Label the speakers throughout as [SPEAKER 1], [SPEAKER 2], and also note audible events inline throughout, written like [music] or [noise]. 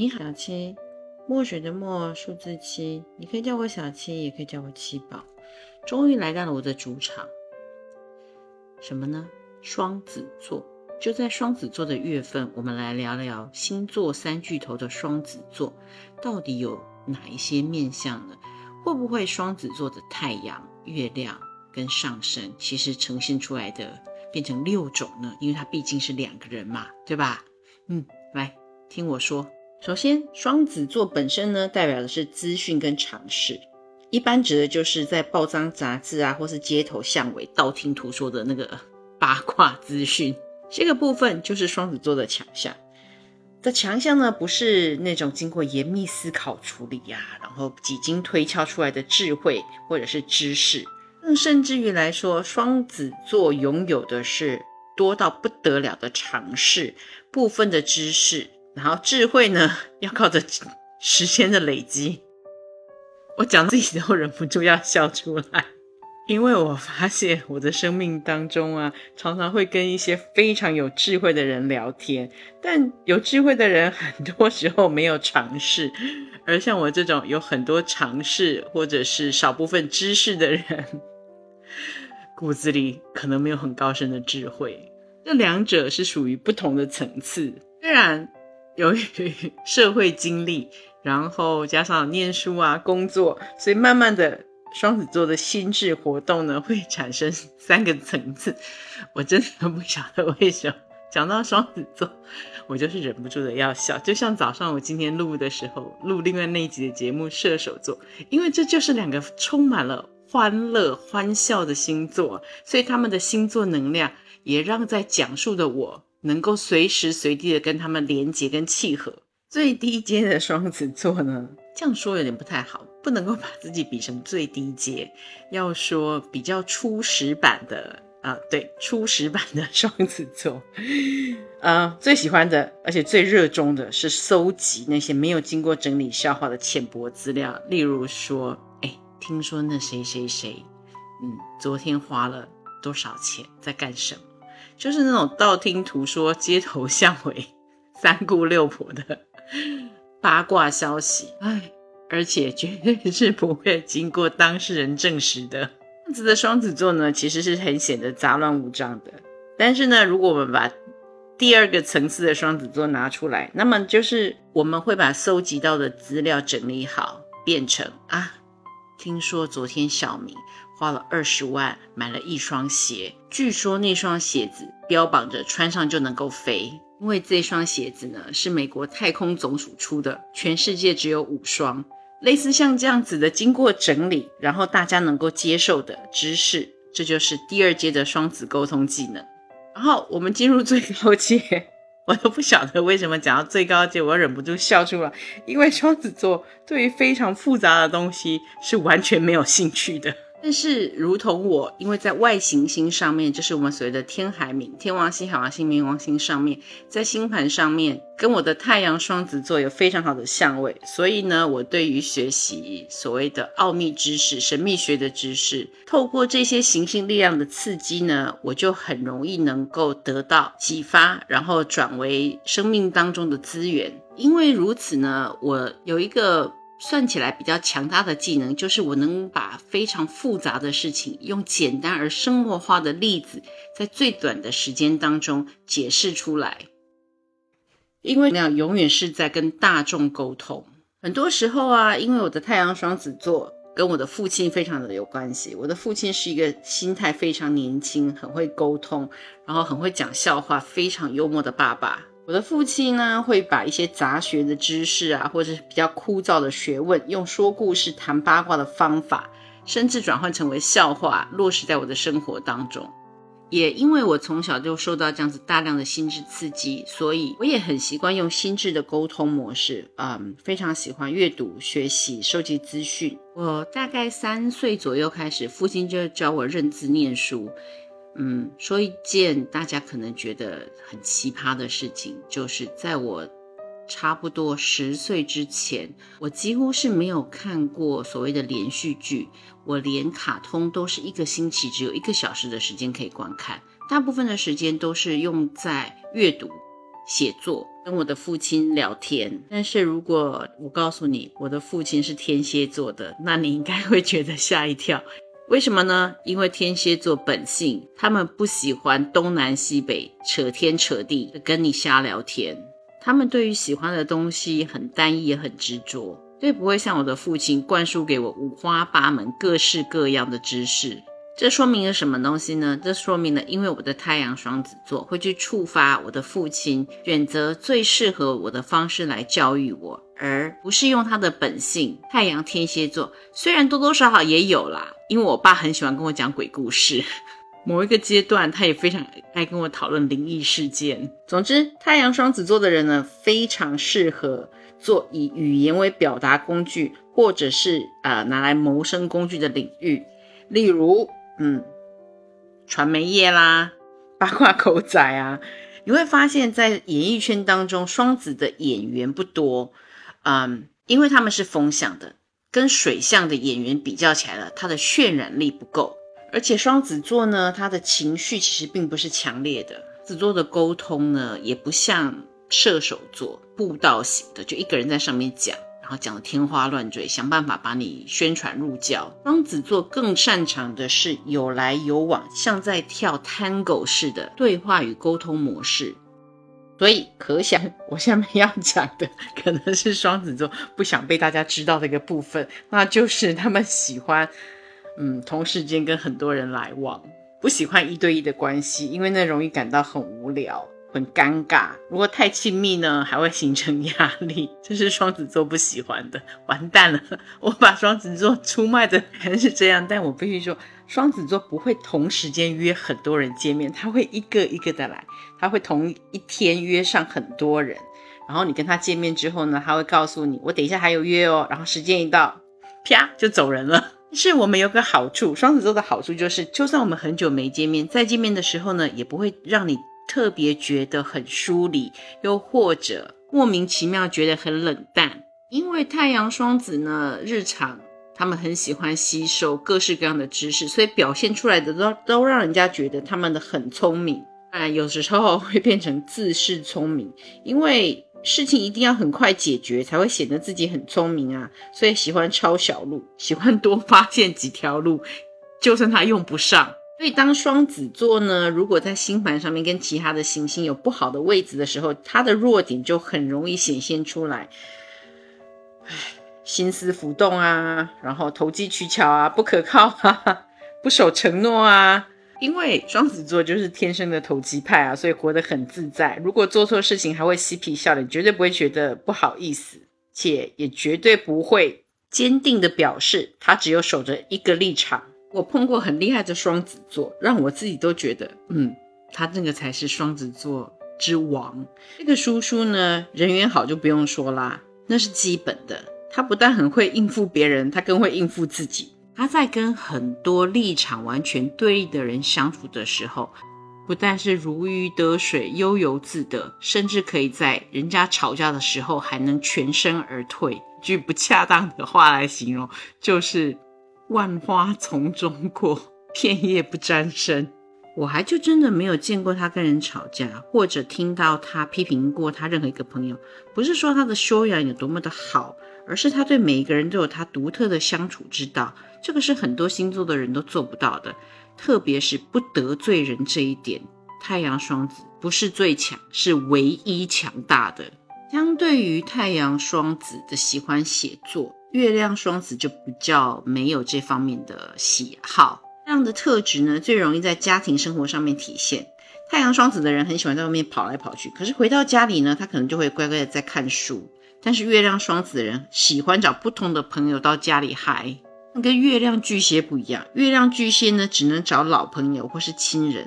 [SPEAKER 1] 你好，小七，墨水的墨，数字七，你可以叫我小七，也可以叫我七宝。终于来到了我的主场，什么呢？双子座。就在双子座的月份，我们来聊聊星座三巨头的双子座到底有哪一些面相呢？会不会双子座的太阳、月亮跟上升，其实呈现出来的变成六种呢？因为它毕竟是两个人嘛，对吧？嗯，来听我说。首先，双子座本身呢，代表的是资讯跟尝试，一般指的就是在报章杂志啊，或是街头巷尾道听途说的那个八卦资讯。这个部分就是双子座的强项。的强项呢，不是那种经过严密思考处理呀，然后几经推敲出来的智慧或者是知识。更甚至于来说，双子座拥有的是多到不得了的尝试部分的知识，然后智慧呢，要靠着时间的累积。我讲自己都忍不住要笑出来。因为我发现我的生命当中啊，常常会跟一些非常有智慧的人聊天，但有智慧的人很多时候没有尝试，而像我这种有很多尝试或者是少部分知识的人，骨子里可能没有很高深的智慧。这两者是属于不同的层次。虽然由于社会经历，然后加上念书啊、工作，所以慢慢的。双子座的心智活动呢，会产生三个层次。我真的不晓得为什么讲到双子座，我就是忍不住的要笑。就像早上我今天录的时候，录另外那一集的节目射手座，因为这就是两个充满了欢乐、欢笑的星座，所以他们的星座能量也让在讲述的我能够随时随地的跟他们连接跟契合。最低阶的双子座呢，这样说有点不太好。不能够把自己比成最低阶，要说比较初始版的啊，对，初始版的双子座，[laughs] 啊，最喜欢的，而且最热衷的是搜集那些没有经过整理消化的浅薄资料，例如说，哎，听说那谁谁谁，嗯，昨天花了多少钱，在干什么，就是那种道听途说、街头巷尾、[laughs] 三姑六婆的八卦消息，哎。而且绝对是不会经过当事人证实的。这样子的双子座呢，其实是很显得杂乱无章的。但是呢，如果我们把第二个层次的双子座拿出来，那么就是我们会把搜集到的资料整理好，变成啊，听说昨天小明花了二十万买了一双鞋，据说那双鞋子标榜着穿上就能够飞，因为这双鞋子呢是美国太空总署出的，全世界只有五双。类似像这样子的，经过整理，然后大家能够接受的知识，这就是第二阶的双子沟通技能。然后我们进入最高阶，我都不晓得为什么讲到最高阶，我忍不住笑出来，因为双子座对于非常复杂的东西是完全没有兴趣的。但是，如同我，因为在外行星上面，就是我们所谓的天海冥、天王星、海王星、冥王星上面，在星盘上面跟我的太阳双子座有非常好的相位，所以呢，我对于学习所谓的奥秘知识、神秘学的知识，透过这些行星力量的刺激呢，我就很容易能够得到启发，然后转为生命当中的资源。因为如此呢，我有一个。算起来比较强大的技能，就是我能把非常复杂的事情用简单而生活化的例子，在最短的时间当中解释出来。因为那样永远是在跟大众沟通。很多时候啊，因为我的太阳双子座跟我的父亲非常的有关系。我的父亲是一个心态非常年轻、很会沟通，然后很会讲笑话、非常幽默的爸爸。我的父亲呢，会把一些杂学的知识啊，或者是比较枯燥的学问，用说故事、谈八卦的方法，甚至转换成为笑话，落实在我的生活当中。也因为我从小就受到这样子大量的心智刺激，所以我也很习惯用心智的沟通模式，嗯，非常喜欢阅读、学习、收集资讯。我大概三岁左右开始，父亲就教我认字念书。嗯，说一件大家可能觉得很奇葩的事情，就是在我差不多十岁之前，我几乎是没有看过所谓的连续剧，我连卡通都是一个星期只有一个小时的时间可以观看，大部分的时间都是用在阅读，写作，跟我的父亲聊天。但是如果我告诉你我的父亲是天蝎座的，那你应该会觉得吓一跳。为什么呢？因为天蝎座本性，他们不喜欢东南西北扯天扯地的跟你瞎聊天。他们对于喜欢的东西很单一，也很执着，所以不会像我的父亲灌输给我五花八门、各式各样的知识。这说明了什么东西呢？这说明了，因为我的太阳双子座会去触发我的父亲选择最适合我的方式来教育我，而不是用他的本性。太阳天蝎座虽然多多少少也有啦，因为我爸很喜欢跟我讲鬼故事，[laughs] 某一个阶段他也非常爱跟我讨论灵异事件。总之，太阳双子座的人呢，非常适合做以语言为表达工具，或者是呃拿来谋生工具的领域，例如。嗯，传媒业啦，[laughs] 八卦狗仔啊，你会发现在演艺圈当中，双子的演员不多。嗯，因为他们是风向的，跟水象的演员比较起来了，他的渲染力不够。而且双子座呢，他的情绪其实并不是强烈的，子座的沟通呢，也不像射手座布道型的，就一个人在上面讲。然后讲的天花乱坠，想办法把你宣传入教。双子座更擅长的是有来有往，像在跳 Tango 似的对话与沟通模式。所以可想，我下面要讲的可能是双子座不想被大家知道的一个部分，那就是他们喜欢，嗯，同时间跟很多人来往，不喜欢一对一的关系，因为那容易感到很无聊。很尴尬，如果太亲密呢，还会形成压力，[laughs] 这是双子座不喜欢的。完蛋了，[laughs] 我把双子座出卖的人是这样，但我必须说，双子座不会同时间约很多人见面，他会一个一个的来，他会同一天约上很多人，然后你跟他见面之后呢，他会告诉你，我等一下还有约哦，然后时间一到，啪就走人了。[laughs] 是我们有个好处，双子座的好处就是，就算我们很久没见面，再见面的时候呢，也不会让你。特别觉得很疏离，又或者莫名其妙觉得很冷淡，因为太阳双子呢，日常他们很喜欢吸收各式各样的知识，所以表现出来的都都让人家觉得他们的很聪明。啊，有时候会变成自恃聪明，因为事情一定要很快解决才会显得自己很聪明啊，所以喜欢抄小路，喜欢多发现几条路，就算他用不上。所以，当双子座呢，如果在星盘上面跟其他的行星有不好的位置的时候，它的弱点就很容易显现出来。唉，心思浮动啊，然后投机取巧啊，不可靠啊，不守承诺啊。因为双子座就是天生的投机派啊，所以活得很自在。如果做错事情还会嬉皮笑脸，绝对不会觉得不好意思，且也绝对不会坚定的表示他只有守着一个立场。我碰过很厉害的双子座，让我自己都觉得，嗯，他这个才是双子座之王。这个叔叔呢，人缘好就不用说啦，那是基本的。他不但很会应付别人，他更会应付自己。他在跟很多立场完全对立的人相处的时候，不但是如鱼得水、悠游自得，甚至可以在人家吵架的时候还能全身而退。句不恰当的话来形容，就是。万花丛中过，片叶不沾身。我还就真的没有见过他跟人吵架，或者听到他批评过他任何一个朋友。不是说他的修养有多么的好，而是他对每一个人都有他独特的相处之道。这个是很多星座的人都做不到的，特别是不得罪人这一点。太阳双子不是最强，是唯一强大的。相对于太阳双子的喜欢写作。月亮双子就比较没有这方面的喜好，这样的特质呢，最容易在家庭生活上面体现。太阳双子的人很喜欢在外面跑来跑去，可是回到家里呢，他可能就会乖乖的在看书。但是月亮双子的人喜欢找不同的朋友到家里嗨，跟月亮巨蟹不一样。月亮巨蟹呢，只能找老朋友或是亲人；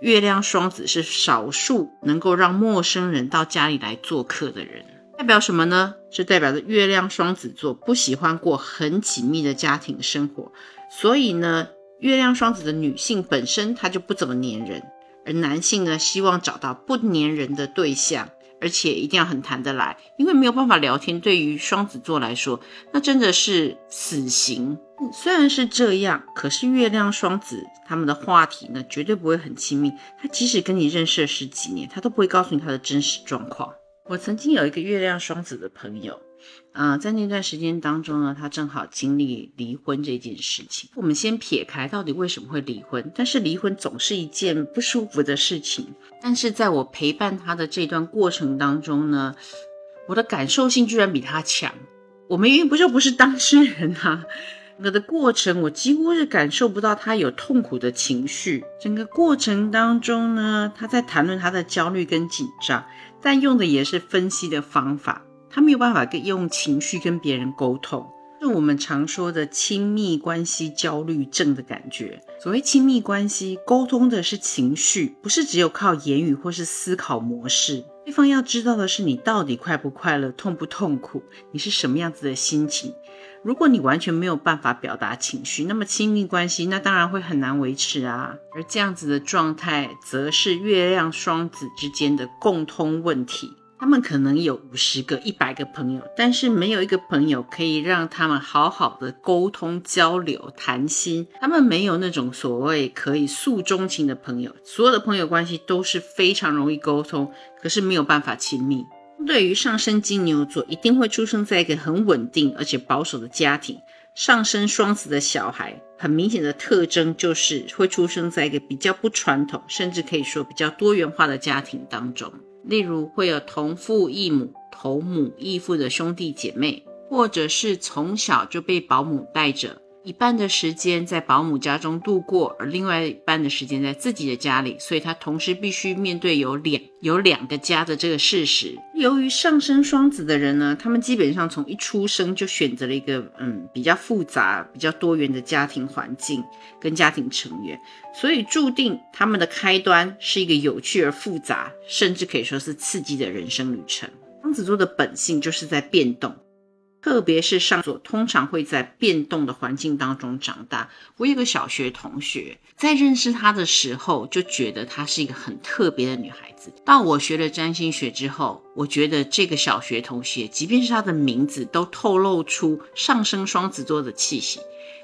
[SPEAKER 1] 月亮双子是少数能够让陌生人到家里来做客的人。代表什么呢？是代表着月亮双子座不喜欢过很紧密的家庭生活，所以呢，月亮双子的女性本身她就不怎么粘人，而男性呢希望找到不粘人的对象，而且一定要很谈得来，因为没有办法聊天，对于双子座来说，那真的是死刑。虽然是这样，可是月亮双子他们的话题呢，绝对不会很亲密。他即使跟你认识了十几年，他都不会告诉你他的真实状况。我曾经有一个月亮双子的朋友。啊，在那段时间当中呢，他正好经历离婚这件事情。我们先撇开到底为什么会离婚，但是离婚总是一件不舒服的事情。但是在我陪伴他的这段过程当中呢，我的感受性居然比他强。我们因为不就不是当事人啊，整个的过程我几乎是感受不到他有痛苦的情绪。整个过程当中呢，他在谈论他的焦虑跟紧张，但用的也是分析的方法。他没有办法跟用情绪跟别人沟通，是我们常说的亲密关系焦虑症的感觉。所谓亲密关系，沟通的是情绪，不是只有靠言语或是思考模式。对方要知道的是你到底快不快乐，痛不痛苦，你是什么样子的心情。如果你完全没有办法表达情绪，那么亲密关系那当然会很难维持啊。而这样子的状态，则是月亮双子之间的共通问题。他们可能有五十个、一百个朋友，但是没有一个朋友可以让他们好好的沟通、交流、谈心。他们没有那种所谓可以诉衷情的朋友，所有的朋友关系都是非常容易沟通，可是没有办法亲密。对于上升金牛座，一定会出生在一个很稳定而且保守的家庭。上升双子的小孩，很明显的特征就是会出生在一个比较不传统，甚至可以说比较多元化的家庭当中。例如会有同父异母、同母异父的兄弟姐妹，或者是从小就被保姆带着。一半的时间在保姆家中度过，而另外一半的时间在自己的家里，所以他同时必须面对有两有两个家的这个事实。由于上升双子的人呢，他们基本上从一出生就选择了一个嗯比较复杂、比较多元的家庭环境跟家庭成员，所以注定他们的开端是一个有趣而复杂，甚至可以说是刺激的人生旅程。双子座的本性就是在变动。特别是上座，通常会在变动的环境当中长大。我有个小学同学，在认识她的时候，就觉得她是一个很特别的女孩子。到我学了占星学之后，我觉得这个小学同学，即便是她的名字，都透露出上升双子座的气息。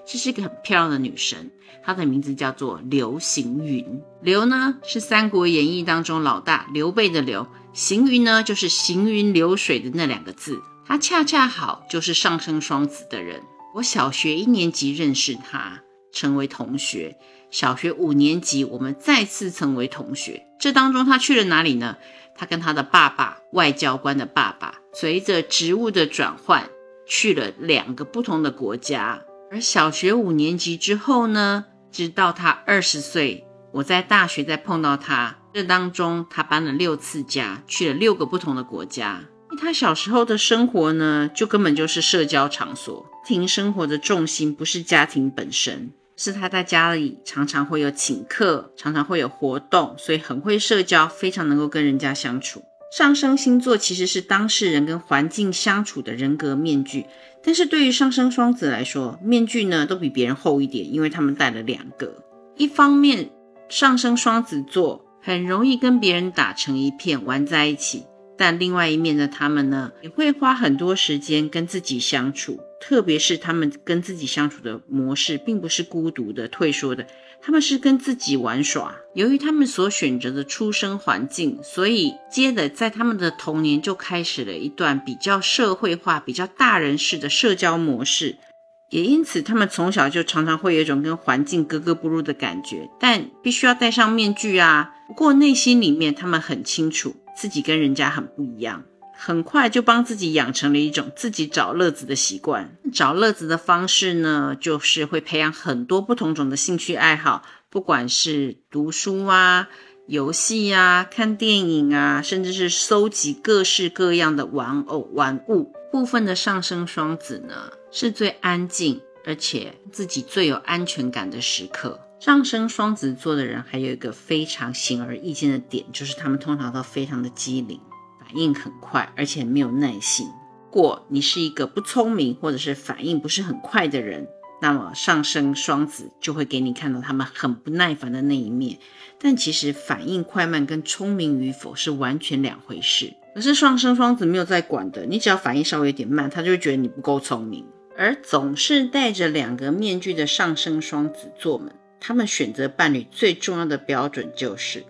[SPEAKER 1] 这是一个很漂亮的女生，她的名字叫做刘行云。刘呢，是《三国演义》当中老大刘备的刘；行云呢，就是行云流水的那两个字。他恰恰好就是上升双子的人。我小学一年级认识他，成为同学。小学五年级，我们再次成为同学。这当中，他去了哪里呢？他跟他的爸爸，外交官的爸爸，随着职务的转换，去了两个不同的国家。而小学五年级之后呢，直到他二十岁，我在大学再碰到他。这当中，他搬了六次家，去了六个不同的国家。他小时候的生活呢，就根本就是社交场所。庭生活的重心不是家庭本身，是他在家里常常会有请客，常常会有活动，所以很会社交，非常能够跟人家相处。上升星座其实是当事人跟环境相处的人格面具，但是对于上升双子来说，面具呢都比别人厚一点，因为他们戴了两个。一方面，上升双子座很容易跟别人打成一片，玩在一起。但另外一面的他们呢，也会花很多时间跟自己相处，特别是他们跟自己相处的模式，并不是孤独的、退缩的，他们是跟自己玩耍。由于他们所选择的出生环境，所以接着在他们的童年就开始了一段比较社会化、比较大人式的社交模式，也因此他们从小就常常会有一种跟环境格格不入的感觉，但必须要戴上面具啊。不过内心里面，他们很清楚。自己跟人家很不一样，很快就帮自己养成了一种自己找乐子的习惯。找乐子的方式呢，就是会培养很多不同种的兴趣爱好，不管是读书啊、游戏啊、看电影啊，甚至是收集各式各样的玩偶玩物。部分的上升双子呢，是最安静，而且自己最有安全感的时刻。上升双子座的人还有一个非常显而易见的点，就是他们通常都非常的机灵，反应很快，而且没有耐心。如果你是一个不聪明或者是反应不是很快的人，那么上升双子就会给你看到他们很不耐烦的那一面。但其实反应快慢跟聪明与否是完全两回事。可是上升双子没有在管的，你只要反应稍微有点慢，他就会觉得你不够聪明。而总是戴着两个面具的上升双子座们，他们选择伴侣最重要的标准就是，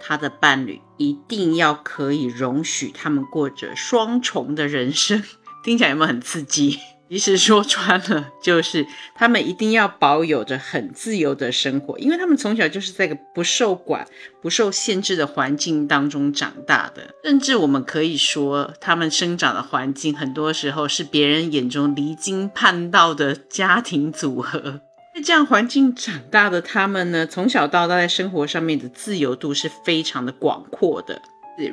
[SPEAKER 1] 他的伴侣一定要可以容许他们过着双重的人生。听起来有没有很刺激？其实说穿了，就是他们一定要保有着很自由的生活，因为他们从小就是在个不受管、不受限制的环境当中长大的。甚至我们可以说，他们生长的环境很多时候是别人眼中离经叛道的家庭组合。在这样环境长大的他们呢，从小到大在生活上面的自由度是非常的广阔的。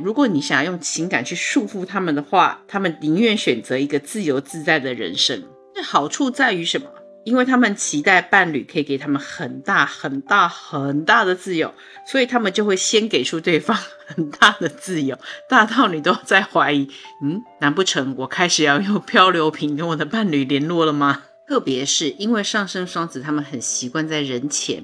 [SPEAKER 1] 如果你想要用情感去束缚他们的话，他们宁愿选择一个自由自在的人生。这好处在于什么？因为他们期待伴侣可以给他们很大、很大、很大的自由，所以他们就会先给出对方 [laughs] 很大的自由，大到你都在怀疑：嗯，难不成我开始要用漂流瓶跟我的伴侣联络了吗？特别是因为上升双子，他们很习惯在人前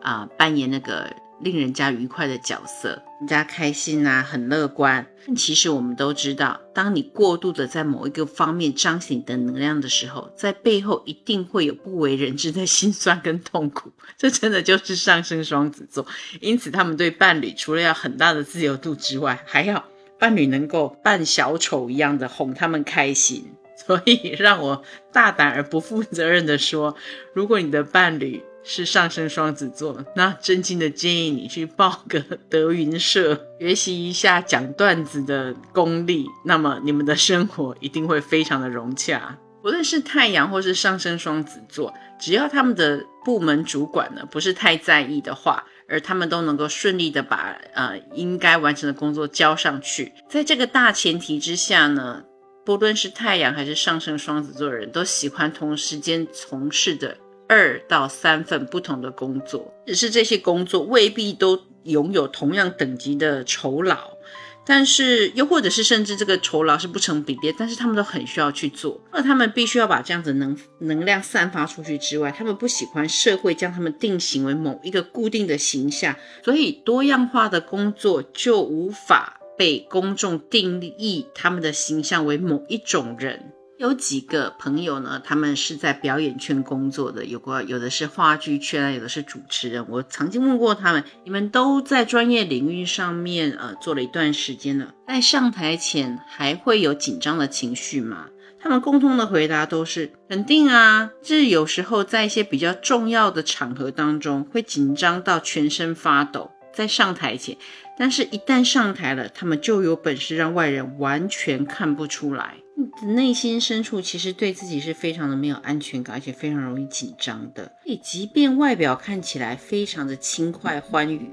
[SPEAKER 1] 啊扮演那个。令人家愉快的角色，人家开心啊，很乐观。但其实我们都知道，当你过度的在某一个方面彰显你的能量的时候，在背后一定会有不为人知的辛酸跟痛苦。这真的就是上升双子座，因此他们对伴侣除了要很大的自由度之外，还要伴侣能够扮小丑一样的哄他们开心。[laughs] 所以让我大胆而不负责任的说，如果你的伴侣，是上升双子座，那真心的建议你去报个 [laughs] 德云社，学习一下讲段子的功力，那么你们的生活一定会非常的融洽。无论是太阳或是上升双子座，只要他们的部门主管呢不是太在意的话，而他们都能够顺利的把呃应该完成的工作交上去，在这个大前提之下呢，不论是太阳还是上升双子座的人都喜欢同时间从事的。二到三份不同的工作，只是这些工作未必都拥有同样等级的酬劳，但是又或者是甚至这个酬劳是不成比例，但是他们都很需要去做。那他们必须要把这样子能能量散发出去之外，他们不喜欢社会将他们定型为某一个固定的形象，所以多样化的工作就无法被公众定义他们的形象为某一种人。有几个朋友呢，他们是在表演圈工作的，有过有的是话剧圈啊，有的是主持人。我曾经问过他们，你们都在专业领域上面呃做了一段时间了，在上台前还会有紧张的情绪吗？他们共同的回答都是肯定啊，就是有时候在一些比较重要的场合当中会紧张到全身发抖，在上台前，但是一旦上台了，他们就有本事让外人完全看不出来。内心深处其实对自己是非常的没有安全感，而且非常容易紧张的。以即便外表看起来非常的轻快欢愉，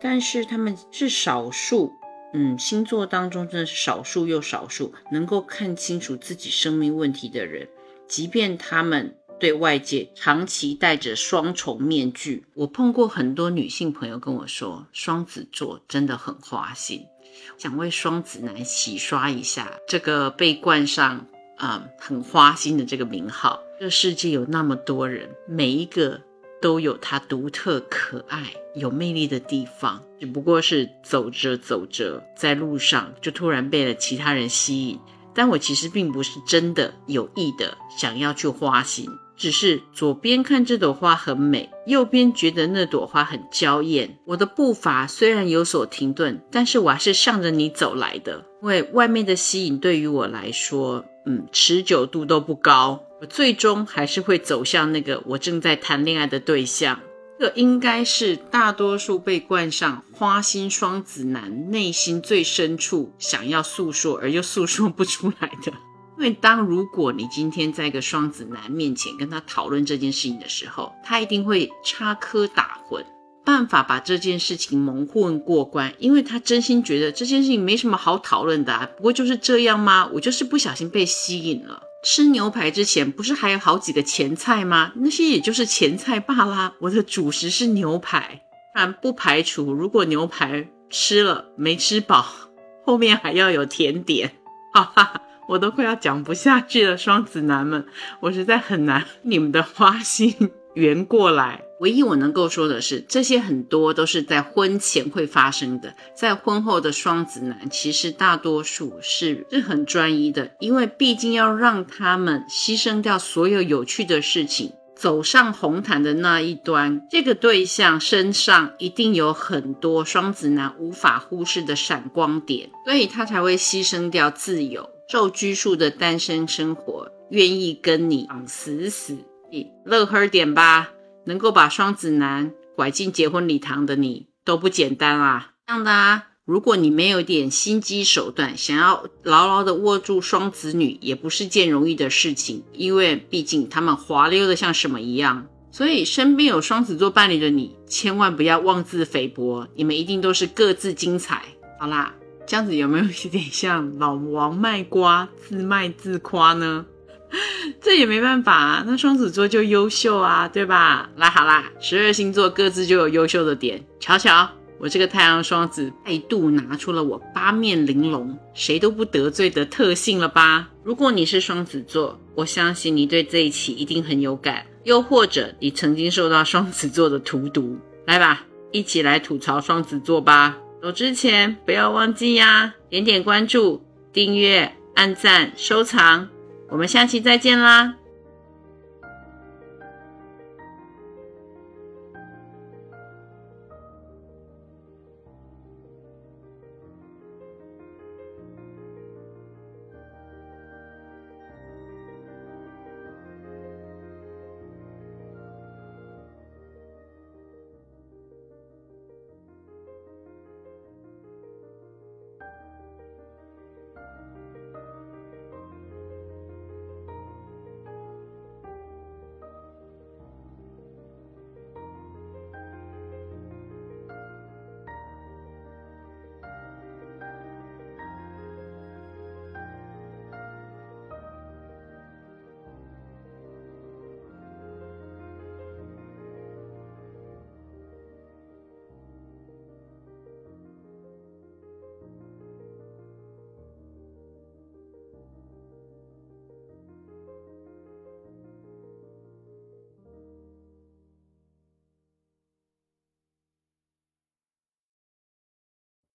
[SPEAKER 1] 但是他们是少数，嗯，星座当中真的是少数又少数能够看清楚自己生命问题的人。即便他们对外界长期戴着双重面具，我碰过很多女性朋友跟我说，双子座真的很花心。想为双子男洗刷一下这个被冠上啊很花心的这个名号。这世界有那么多人，每一个都有他独特、可爱、有魅力的地方，只不过是走着走着，在路上就突然被了其他人吸引。但我其实并不是真的有意的想要去花心。只是左边看这朵花很美，右边觉得那朵花很娇艳。我的步伐虽然有所停顿，但是我还是向着你走来的。因为外面的吸引对于我来说，嗯，持久度都不高。我最终还是会走向那个我正在谈恋爱的对象。这应该是大多数被冠上花心双子男内心最深处想要诉说而又诉说不出来的。因为当如果你今天在一个双子男面前跟他讨论这件事情的时候，他一定会插科打诨，办法把这件事情蒙混过关。因为他真心觉得这件事情没什么好讨论的，啊不过就是这样吗？我就是不小心被吸引了。吃牛排之前不是还有好几个前菜吗？那些也就是前菜罢啦。我的主食是牛排，但不排除如果牛排吃了没吃饱，后面还要有甜点。哈哈。我都快要讲不下去了，双子男们，我实在很难你们的花心圆过来。唯一我能够说的是，这些很多都是在婚前会发生的，在婚后的双子男，其实大多数是是很专一的，因为毕竟要让他们牺牲掉所有有趣的事情，走上红毯的那一端，这个对象身上一定有很多双子男无法忽视的闪光点，所以他才会牺牲掉自由、受拘束的单身生活，愿意跟你绑死死。乐呵点吧。能够把双子男拐进结婚礼堂的你都不简单啊！这样的啊，如果你没有点心机手段，想要牢牢的握住双子女，也不是件容易的事情，因为毕竟他们滑溜的像什么一样。所以身边有双子座伴侣的你，千万不要妄自菲薄，你们一定都是各自精彩。好啦，这样子有没有一点像老王卖瓜，自卖自夸呢？[laughs] 这也没办法啊，那双子座就优秀啊，对吧？来好啦，十二星座各自就有优秀的点。瞧瞧，我这个太阳双子再度拿出了我八面玲珑、谁都不得罪的特性了吧？如果你是双子座，我相信你对这一期一定很有感，又或者你曾经受到双子座的荼毒。来吧，一起来吐槽双子座吧。走之前不要忘记呀，点点关注、订阅、按赞、收藏。我们下期再见啦！